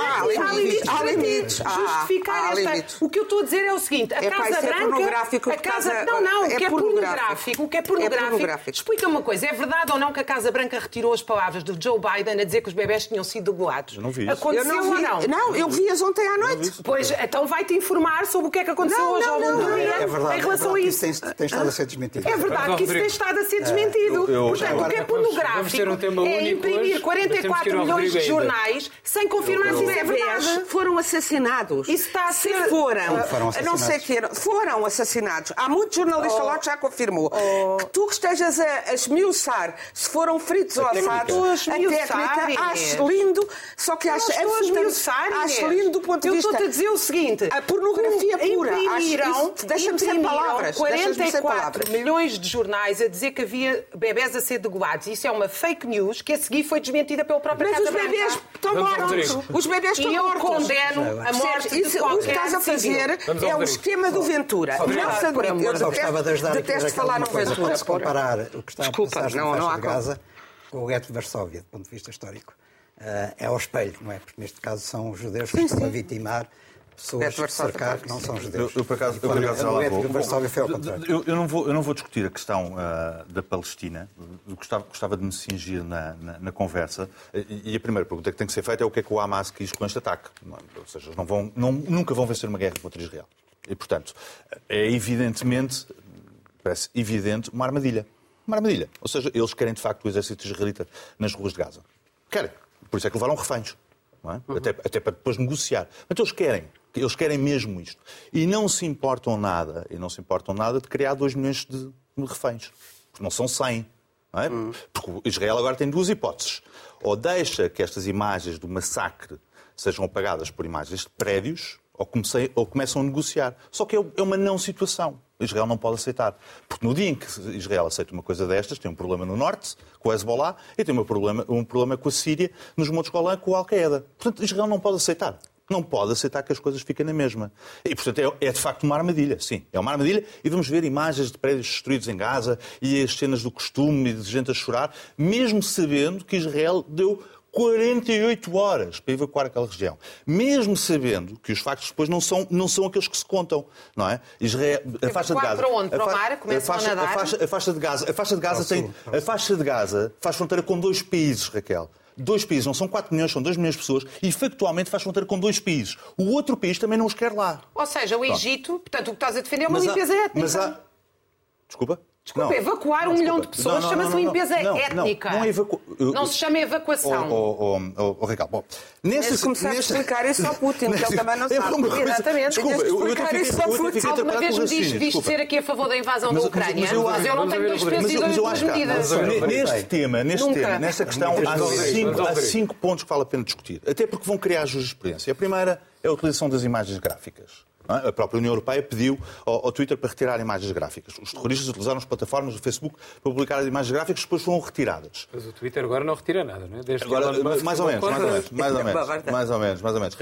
Há limites. Justificar esta. O que eu estou a dizer é o seguinte. A Casa Branca. A Casa. Não, não. O que é pornográfico. O que é pornográfico explica uma coisa, é verdade ou não que a Casa Branca retirou as palavras do Joe Biden a dizer que os bebés tinham sido degolados? Eu não vi Aconteceu eu não vi, ou não? Não, eu vi-as ontem à noite. Pois, então vai-te informar sobre o que é que aconteceu não, hoje ao longo do dia é verdade, em relação é a isso. Tem, tem estado a ser desmentido. É verdade que isso tem estado a ser desmentido. Eu, eu, Portanto, o que é pornográfico um é imprimir 44 milhões de jornais sem confirmar se isso é verdade. Foram assassinados. Isso está a ser... Se foram, foram não sei que foram assassinados. Há muitos jornalistas oh. lá que já confirmou. Oh. Que tu que estejas a esmiuçar se foram fritos ou assados, a técnica, acho lindo, só que acho absolutamente acho lindo do ponto de vista... Eu estou a dizer o seguinte... A pornografia pura, imprimiram, deixa-me ser palavras. 44 milhões de jornais a dizer que havia bebés a ser degolados. Isso é uma fake news que a seguir foi desmentida pelo próprio Mas os bebés estão mortos. Os bebés estão mortos. E eu condeno a morte Isso, de qualquer O que estás a fazer é o esquema do Ventura. Não, eu detesto falar no Ventura. Comparar o que está a passar não, não há de Gaza com o gueto de Varsóvia, do ponto de vista histórico. Uh, é ao espelho, não é? Porque neste caso são os judeus que sim, estão sim. a vitimar pessoas que cercar que não são judeus. Eu, eu por acaso, eu, eu. Eu, eu, não vou, eu não vou discutir a questão uh, da Palestina, gostava, gostava de me cingir na, na, na, conversa. E a primeira pergunta que tem que ser feita é o que é que o Hamas quis com este ataque. Ou seja, não vão, não, nunca vão vencer uma guerra contra Israel. E, portanto, é evidentemente, parece evidente, uma armadilha uma armadilha. Ou seja, eles querem de facto o exército israelita nas ruas de Gaza. Querem. Por isso é que levaram reféns. É? Uhum. Até, até para depois negociar. Mas eles querem. Eles querem mesmo isto. E não se importam nada, e não se importam nada de criar 2 milhões de reféns. Porque não são 100. Não é? Uhum. Porque Israel agora tem duas hipóteses. Ou deixa que estas imagens do massacre sejam apagadas por imagens de prédios, ou, comecei, ou começam a negociar. Só que é, é uma não situação. Israel não pode aceitar. Porque no dia em que Israel aceita uma coisa destas, tem um problema no norte, com o Hezbollah, e tem um problema, um problema com a Síria, nos Montes Golã, com a Al-Qaeda. Portanto, Israel não pode aceitar. Não pode aceitar que as coisas fiquem na mesma. E, portanto, é, é, de facto uma armadilha. Sim, é uma armadilha. E vamos ver imagens de prédios destruídos em Gaza e as cenas do costume e de gente a chorar, mesmo sabendo que Israel deu 48 horas para evacuar aquela região. Mesmo sabendo que os factos depois não são, não são aqueles que se contam, não é? Israel, a faixa de Gaza. Para onde? Para o mar? Começam a, faixa, a nadar? A faixa, a faixa de Gaza, a faixa de Gaza tem, a faixa de Gaza faz fronteira com dois países, Raquel dois países, não são 4 milhões, são 2 milhões de pessoas, e factualmente faz fronteira com dois países. O outro país também não os quer lá. Ou seja, o Egito, portanto, o que estás a defender é uma mas limpeza há, étnica. Mas há... Desculpa? Desculpa, Não. evacuar um Não, milhão de desculpa. pessoas Não, não, chama-se não, não, limpeza não, não, étnica. Não, evacu... Não se chama evacuação. Oh, oh, oh, oh, oh, Ricardo, bom, nesse, Mas começar a explicar isso ao Putin, que ele também não É sabe. coisa- Exatamente. Desculpa, eu, eu explicar isso ao Putin. Alguma vez me diz, diz desculpa. ser aqui a favor da invasão Mas- da mas- Ucrânia, mas eu- mas eu não tenho dois pesos e. Mas duas mas eu acho que há- medidas. Neste tema, neste tema, nesta questão, há cinco pontos que vale a pena discutir. Até porque vão criar jurisprudência. A primeira é a utilização das imagens gráficas. É? A própria União Europeia pediu ao, Twitter para retirar imagens gráficas. Os terroristas utilizaram as plataformas do Facebook para publicar as imagens gráficas que depois foram retiradas. Mas o Twitter agora não retira nada, não é? Desde que Agora, mais ou menos, mais ou menos, mais ou menos, mais ou menos, mais ou menos.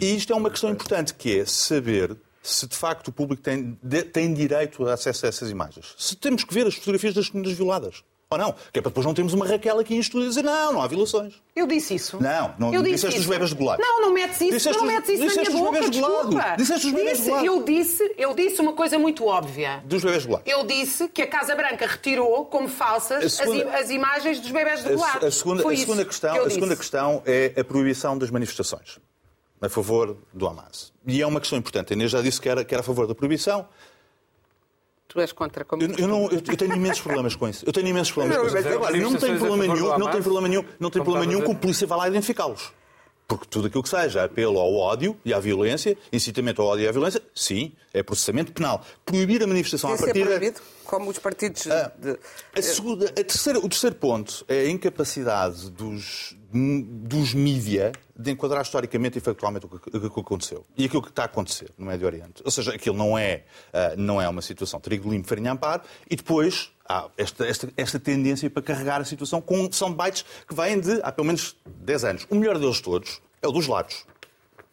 E, e isto é uma questão importante, que é saber se de facto o público tem, de- tem direito a acesso a essas imagens. Se temos que ver as fotografias das meninas violadas. Ou não? Que é para depois não termos uma Raquel aqui em estúdio a dizer não, não há violações. Eu disse isso. Não, não eu disse disseste isso. os bebés golados. Não, não metes isso, Disseste não metes isso na disseste minha os boca, bebés golados. desculpa. Disseste os bebés Disse, golados. eu disse, eu disse uma coisa muito óbvia. Dos bebés golados. Eu disse que a Casa Branca retirou como falsas A segunda- as, as imagens dos bebés A, degolados. a segunda, Foi a segunda questão, que a segunda disse. questão é a proibição das manifestações a favor do Hamas. E é uma questão importante. A Inês já disse que era, que era a favor da proibição. Tu és contra como Eu, eu não, eu, eu tenho imensos problemas com isso. Eu tenho imensos problemas com isso. É Agora, não tem a problema nenhum, não tem problema nenhum, não tem problema a nenhum que a polícia vá lá identificá-los. Porque tudo aquilo que seja apelo ao ódio e à violência, incitamento ao ódio e à violência, sim, é processamento penal. Proibir a manifestação à é partida. proibido, como os partidos de... A segunda- a terceira- o terceiro ponto é a incapacidade dos, dos mídia de enquadrar historicamente e factualmente o que, o que aconteceu. E aquilo que está a acontecer no Médio Oriente. Ou seja, aquilo não é, ah, não é uma situação trigo limpo, farinha amparo, e depois há esta, esta, esta tendência para carregar a situação com soundbites que vêm de há pelo menos 10 anos. O melhor deles todos é o dos lados.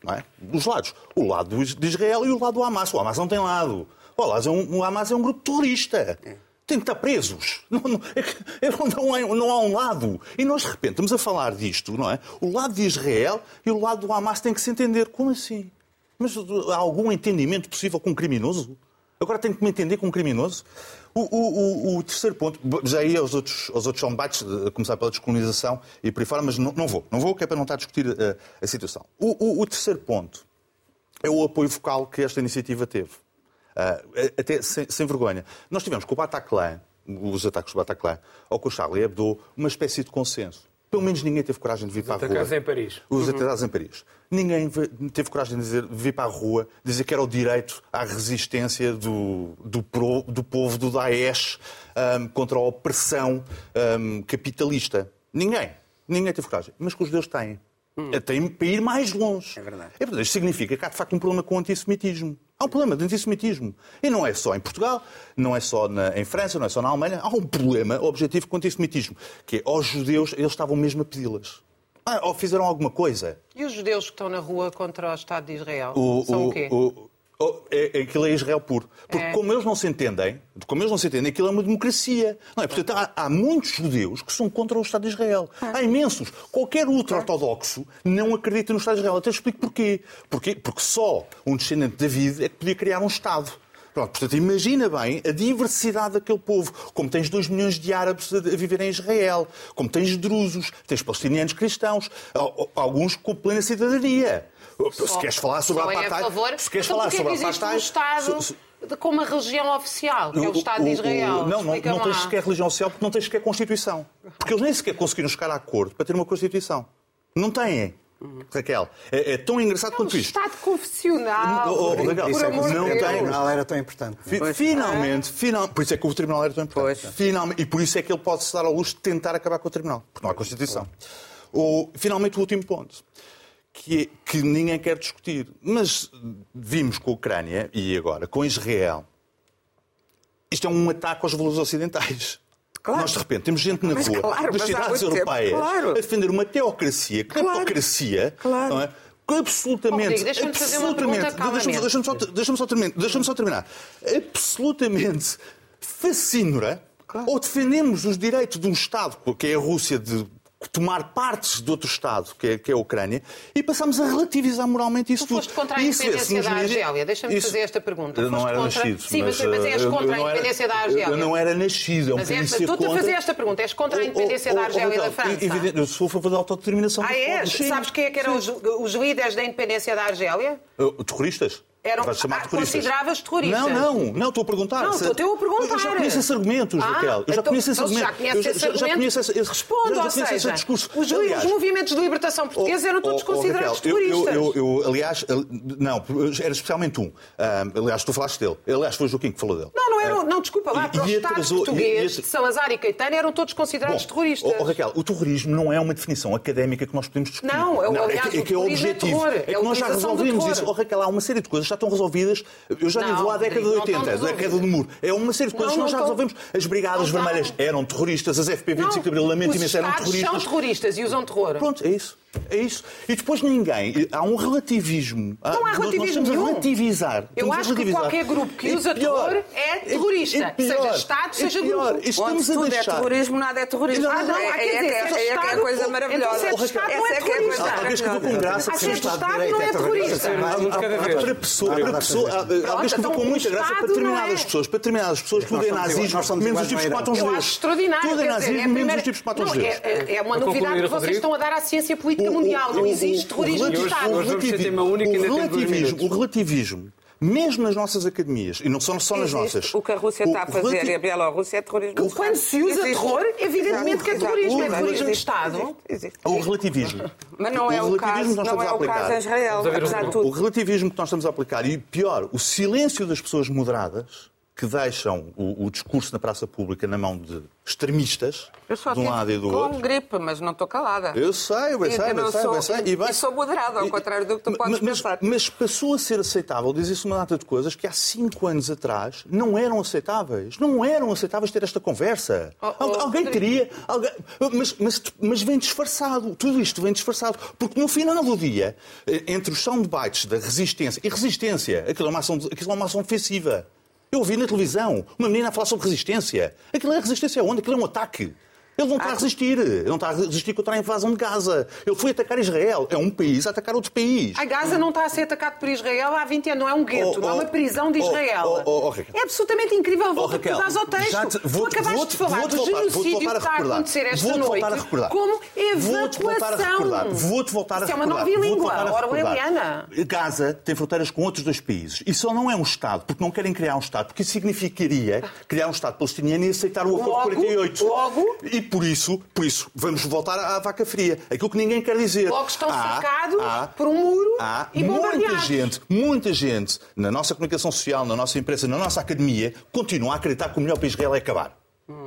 Não é? Dos lados. O lado de Israel e o lado do Hamas. O Hamas não tem lado. O Hamas é um, o Hamas é um grupo terrorista. Tem que estar presos. Não, não, é é- não, há, não há um lado. E nós, de repente, estamos a falar disto, não é? O lado de Israel e o lado do Hamas tem que se entender. Como assim? Mas há algum entendimento possível com um criminoso? Agora tenho que me entender com um criminoso? O, o- o- o terceiro ponto, já ia aos outros, aos outros soundbites, a começar pela descolonização e por aí fora, mas não, não vou. Não vou, que é para não estar a discutir a situação. O, o- o terceiro ponto é o apoio vocal que esta iniciativa teve. Ah, até sem, sem vergonha. Nós tivemos com o Bataclan, os ataques do Bataclan, ou com o Charlie Hebdo, uma espécie de consenso. Pelo menos ninguém teve coragem de vir para a rua. ataques em Paris. Os atentados em Paris. Ninguém ve- teve coragem de, dizer, de vir para a rua, dizer que era o direito à resistência do, do, pro- do povo do Daesh ahm, contra a opressão ahm, capitalista. Ninguém. Ninguém teve coragem. Mas que os judeus têm. Têm para ir mais longe. É verdade. E, portanto, isto significa que há, de facto, um problema com o antissemitismo. Há um problema de antissemitismo. E não é só em Portugal, não é só na- em França, não é só na Alemanha. Há um problema objetivo com o antissemitismo, que é aos judeus, eles estavam mesmo a pedi-las. Ah, ou fizeram alguma coisa. E os judeus que estão na rua contra o Estado de Israel? O, São o, o- quê? o- é, é- aquilo é Israel puro. Porque É. como eles não se entendem, como eles não se entendem, aquilo é uma democracia. Não é? Portanto, há, há muitos judeus que são contra o Estado de Israel. Há imensos. Qualquer ultra-ortodoxo não acredita no Estado de Israel. Até explico porquê. porquê. Porque só um descendente de David é que podia criar um Estado. Pronto, portanto, imagina bem a diversidade daquele povo. Como tens 2 milhões de árabes a viver em Israel, como tens drusos, tens palestinianos cristãos, al- alguns com plena cidadania. Se queres falar sobre a é a apartheid, favor. se queres falar porquê sobre a que existe um apartheid, de- com uma religião oficial, que é o Estado de o- o- Israel? Não, não, Explica-me não tens sequer religião oficial porque não tens sequer Constituição. Porque eles nem sequer conseguiram chegar a acordo para ter uma Constituição. Não têm. Raquel, é, é tão engraçado É um quanto isto. Estado confessional. Oh, oh, Raquel, por isso é amor que não de tem- O tribunal era tão importante. Fi- Pois. Finalmente, final, por isso é que o Tribunal era tão importante. Pois. Finalmente, e por isso é que ele pode se dar ao luxo de tentar acabar com o Tribunal, porque não há Constituição. O, finalmente, o último ponto, que, é- que ninguém quer discutir, mas vimos com a Ucrânia e agora com Israel, isto é um ataque aos valores ocidentais. Claro. Nós, de repente, temos gente na Mas rua claro, das cidades europeias claro. a defender uma teocracia, kleptocracia, Claro. não é? absolutamente, Rodrigo, absolutamente, deixa-me- só, deixa-me só terminar, deixa-me só terminar. Absolutamente fascínora, ou defendemos os direitos de um Estado, que é a Rússia, de tomar partes de outro Estado, que é, que é a Ucrânia, e passamos a relativizar moralmente isso Tu foste tudo. contra a isso independência nos da Argélia. Deixa-me isso- fazer esta pergunta. Eu não Foste era contra- nascido. Sim, mas, mas és eh, contra a não era- independência da Argélia. Eu não era nascido, é um Mas é, estou-te a contra- fazer esta pergunta. És contra a Oh, oh, independência oh, da oh, Argélia e da Raquel, França? evidente, Eu sou a favor da autodeterminação Ah, és? Sabes quem é que eram os, os líderes da independência da Argélia? Uh, Terroristas? Eram, ah, de terroristas. consideravas terroristas? Não, não, não, estou a perguntar. Não, estou eu a perguntar. Eu já conheço esses argumentos, Ah, Raquel. Eu já então- conheço esse então se argumento. já conhece Eu esse já, já argumento, conheço esse, esse, Responde, já ou conheço esse seja, discurso. os, Aliás, os movimentos de libertação portuguesa eram todos Oh, oh, considerados Raquel, terroristas. Eu, eu, eu, aliás, al- não, era especialmente um. Ah, aliás, tu falaste dele. Aliás, foi o Joaquim que falou dele. Não, não eram, não, desculpa lá, E- para os e Estados atrasou- e- portugueses, e- de Salazar e Caetano eram todos considerados terroristas. oh, oh, Raquel, o terrorismo não é uma definição académica que nós podemos discutir. Não, é o- é aliás, é o que é o é objetivo. É é que nós já resolvemos isso. Oh, Raquel, há uma série de coisas já estão resolvidas. Eu já Não, lá a década de Rodrigo, não 80, estão da queda do muro. É uma série de coisas Não, que nós já estão. resolvemos. As Brigadas Não Vermelhas eram terroristas, as FP25 de Abril, lamento imenso, eram Estados são terroristas. terroristas e usam terror. Pronto, é isso. É isso. E depois ninguém. Há um relativismo. Não há nós- nós relativismo estamos a nenhum. relativizar. Eu acho que relativizar. qualquer grupo que É usa pior. terror é terrorista. É pior. Seja Estado, seja É pior. grupo. Estamos Onde a tudo é deixar. terrorismo, nada é terrorismo. Ah, não, é, ah, quer é, dizer, que é, é é, que é a coisa então maravilhosa. se é de Estado, não é é que é terrorista. Alguém que ficou com graça Ah, porque se é o de Estado não é é terrorista. Há- pessoa, pessoa, há- alguém que ficou com então muita graça para determinadas é. pessoas. Para determinadas pessoas, tudo é nazismo, menos os tipos que matam acho extraordinário. Tudo é nazismo, a menos os tipos que matam judeus. é, é- é uma novidade que vocês estão a dar à ciência política mundial. Não existe terrorismo de Estado. O relativismo, mesmo nas nossas academias, e não só, só nas Existe. nossas. O que a Rússia está a o fazer relati- e a Bielorrússia é terrorismo. de Quando se usa Existe. terror, evidentemente que é Exato, terrorismo. É exato. terrorismo de Estado. existe, existe. O relativismo. Mas não é o relativismo caso, não é o caso em Israel, apesar de o- tudo. O relativismo que nós estamos a aplicar e, pior, o silêncio das pessoas moderadas que deixam o, o discurso na praça pública na mão de extremistas, Eu de um lado e do com outro. gripe, mas não estou calada. Eu sei, eu E sei, eu sei, sou- bem sei. e bem- sou moderada, ao E- contrário do que tu podes mas, pensar. Mas passou a ser aceitável dizer-se uma data de coisas que há cinco anos atrás não eram aceitáveis. Não eram aceitáveis ter esta conversa. Oh, oh, alguém Rodrigo. queria. alguém- mas, mas, mas vem disfarçado. Tudo isto vem disfarçado. Porque no final do dia, eh, entre os soundbites da resistência e resistência, aquilo é uma ação, aquilo é uma ação ofensiva. Eu ouvi na televisão uma menina a falar sobre resistência. Aquilo é resistência onde? Aquilo é um ataque. Ele não está a resistir. Ele não está a resistir contra a invasão de Gaza. Ele foi atacar Israel. É um país a atacar outro país. A Gaza não está a ser atacado por Israel há 20 anos. Não é um gueto, Oh, não é oh, uma prisão de oh, Israel. oh, oh, oh, Raquel. é absolutamente incrível. Oh, Volta Raquel, tudo às ao texto. te- tu vou-te- acabaste vou-te- de falar vou-te do voltar- genocídio que está a recordar. acontecer esta Vou-te noite voltar a recordar. como Vou-te voltar a recordar. evacuação. Vou-te voltar a Isso é uma recordar. nova língua recordar. orwelliana. Gaza tem fronteiras com outros dois países. E só não é um Estado, porque não querem criar um Estado, porque isso significaria criar um Estado palestiniano e aceitar o Acordo Logo, 48. logo. E por isso, por isso, vamos voltar à vaca fria. Aquilo que ninguém quer dizer. Logo estão Há- cercados há- por um muro há e muita gente, muita gente, na nossa comunicação social, na nossa imprensa, na nossa academia, continua a acreditar que o melhor para Israel é acabar.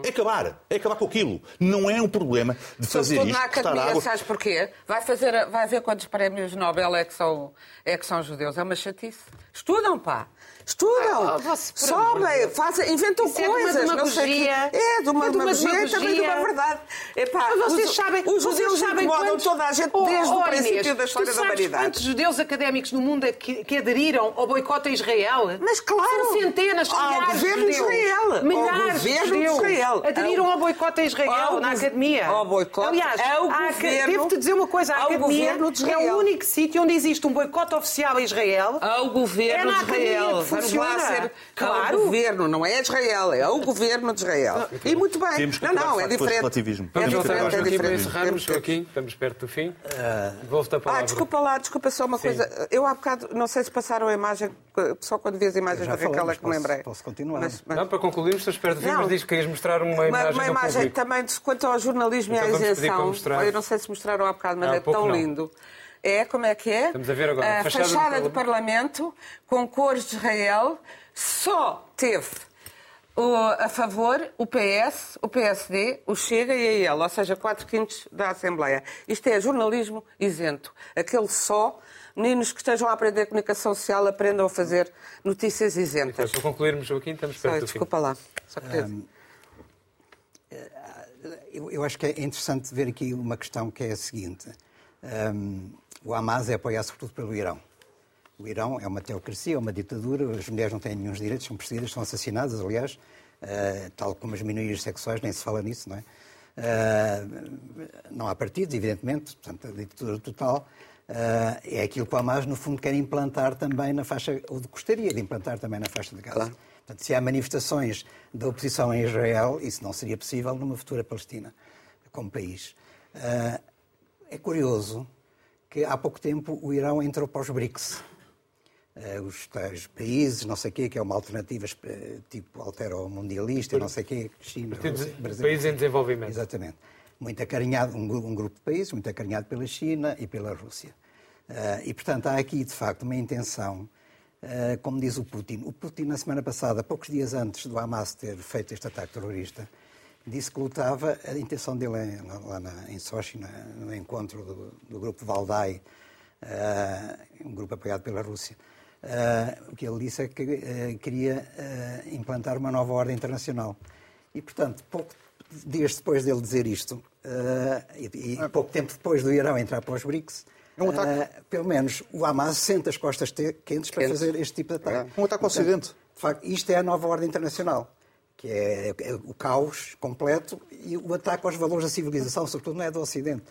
É acabar. É acabar com aquilo. Não é um problema de fazer Sobretudo isto, na academia, água. sabes porquê? Vai, fazer, vai ver quantos prémios Nobel é que, são, é que são judeus. É uma chatice. Estudam, pá. Estudam. Ah, de Sobem, fazem, inventam Isso é de uma coisas. não sei que- demagogia. É, de uma É de uma demagogia e também de uma demagogia. verdade. Epá, Mas vocês os, sabem, os vocês judeus sabem incomodam quantos- toda a gente Oh, desde oh, o princípio Inês, da história da humanidade. quantos judeus académicos no mundo é que, que aderiram ao boicote a Israel? Mas claro. São centenas, Ao milhares governo de. Israel. Ao Milhares de governo de judeus Israel. aderiram Ao- ao boicote a Israel ao na academia. ao boicote, Aliás, ao governo- devo-te dizer uma coisa, a ao academia é o único sítio onde existe um boicote oficial a Israel. Ao governo É de Israel. Que Vamos lá funciona. ser Claro. ao governo, não é Israel, é ao governo de Israel. E muito bem. Temos que não, não, é diferente. relativismo. É diferente, é diferente. encerrarmos, Temos que- Joaquim. Estamos perto do fim. Devolvo-te a palavra. Ah, desculpa lá, desculpa só uma coisa. Eu há bocado, não sei se passaram a imagem, só quando vi as imagens da Raquel é que me posso- lembrei. posso continuar. Mas- mas- Não, para concluirmos, estamos perto do fim, Não. mas diz que querias mostrar uma uma, imagem uma imagem também de- quanto ao jornalismo Então e à para isenção. Eu não sei se mostraram há bocado, mas Há é tão não. É, como é que é? Estamos a ver agora. A Fachada fachada, do do Parlamento, com cores de Israel, só teve o- a favor o PS, o PSD, o Chega e a IEL, ou seja, 4 quintos da Assembleia. Isto é jornalismo isento. Aquele só, meninos que estejam a aprender comunicação social, aprendam a fazer notícias isentas. Para concluirmos, Joaquim, estamos Só, perto do fim. desculpa lá. Só queria dizer. Eu, eu acho que é interessante ver aqui uma questão que é a seguinte. Hum, o Hamas é apoiado sobretudo pelo Irão. O Irão é uma teocracia, é uma ditadura, as mulheres não têm nenhum direitos, são perseguidas, são assassinadas, aliás, eh, tal como as minorias sexuais, nem se fala nisso, não é? Eh, não há partidos, evidentemente, portanto, a ditadura total eh, é aquilo que o Hamas, no fundo, quer implantar também na faixa, ou gostaria de implantar também na faixa de Gaza. Claro. Portanto, se há manifestações da oposição em Israel, isso não seria possível numa futura Palestina como país. Ah, é curioso que há pouco tempo o Irão entrou para os BRICS. eh, os tais países, não sei o quê, que é uma alternativa eh, tipo altero-mundialista, não sei o quê, China, Brasil. Países em desenvolvimento. Exatamente. Muito acarinhado, um, gru- grupo de países muito acarinhado pela China e pela Rússia. Eh, e, portanto, há aqui, de facto, uma intenção, como diz o Putin. O Putin, na semana passada, poucos dias antes do Hamas ter feito este ataque terrorista, disse que lutava, a intenção dele é, lá, na, em Sochi, no encontro do, do grupo Valdai, eh, um grupo apoiado pela Rússia, eh, o que ele disse é que eh, queria implantar uma nova ordem internacional. E, portanto, pouco dias depois dele dizer isto, e, e pouco tempo depois do Irão entrar para os BRICS, É um ataque. pelo menos o Hamas sente as costas te- quentes para fazer este tipo de ataque. Um ataque ao Ocidente. De facto, isto é a nova ordem internacional, que é, é o caos completo e o ataque aos valores da civilização, sobretudo não é do Ocidente.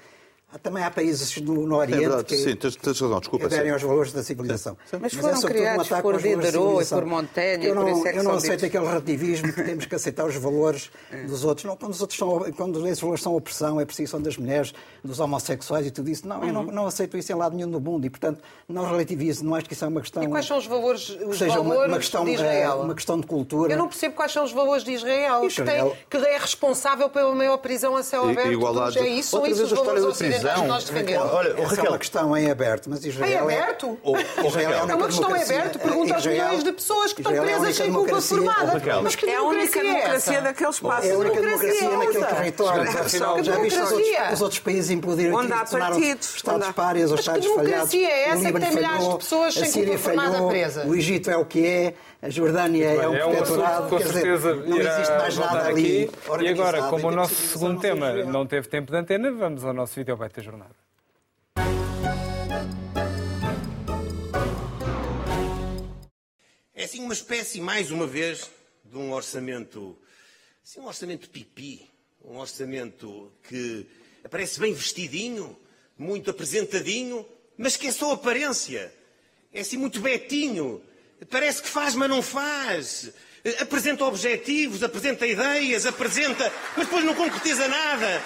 Também há países no, no É Oriente verdade, que, sim, tens, tens razão, que desculpa. aderem sim. aos valores da civilização. Mas é foram sobretudo criados ataque por Diderot e por Montaigne, Eu por não, isso é que eu não são aceito ditos. aquele relativismo que temos que aceitar os valores dos outros. Não, quando, os outros são, quando esses valores são opressão, é perseguição das mulheres, dos homossexuais e tudo isso. Não, eu não, não aceito isso em lado nenhum do mundo e, portanto, não relativizo. Não acho que isso é uma questão... E quais são os valores, os que seja uma, valores uma questão, de Israel? uma questão de cultura. Eu não percebo quais são os valores de Israel, que, Israel- tem, que é responsável pela maior prisão a céu E- aberto. igualdade. É isso, Outra isso vez os valores que nós defendemos. Olha, oh, Essa é Raquel. uma questão em aberto, mas Israel Em é- aberto? Oh, oh, Israel Raquel. a única É uma questão em democracia- aberto. Pergunta aos Israel- milhões de pessoas que estão Israel é a presas única sem culpa democracia- formada. Oh, Raquel. Mas que É a única democracia é democracia essa? daquele espaço. É a única democracia democracia é naquele essa? território. Afinal, Já, viste os democracia. outros, os outros países implodiram Onde aqui, há tornaram partidos, Estados párias ou que Estados falhados. democracia é essa O que tem milhares de pessoas sem culpa formada falhou, presa? O Egito é o que é, a Jordânia é um É um protetorado. que com quer dizer, certeza não existe mais nada ali. E agora, como o nosso segundo tema Israel. não teve tempo de antena, vamos ao nosso vídeo da jornada. É assim uma espécie, mais uma vez, de um orçamento, assim, um orçamento pipi, um orçamento que aparece bem vestidinho, muito apresentadinho, mas que é só aparência. É assim muito betinho. Parece que faz, mas não faz. Apresenta objetivos, apresenta ideias, apresenta, mas depois não concretiza nada.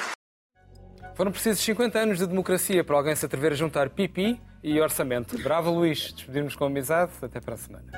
Foram precisos 50 anos de democracia para alguém se atrever a juntar pipi e orçamento. Bravo, Luís. Despedimos com amizade. Até para a semana.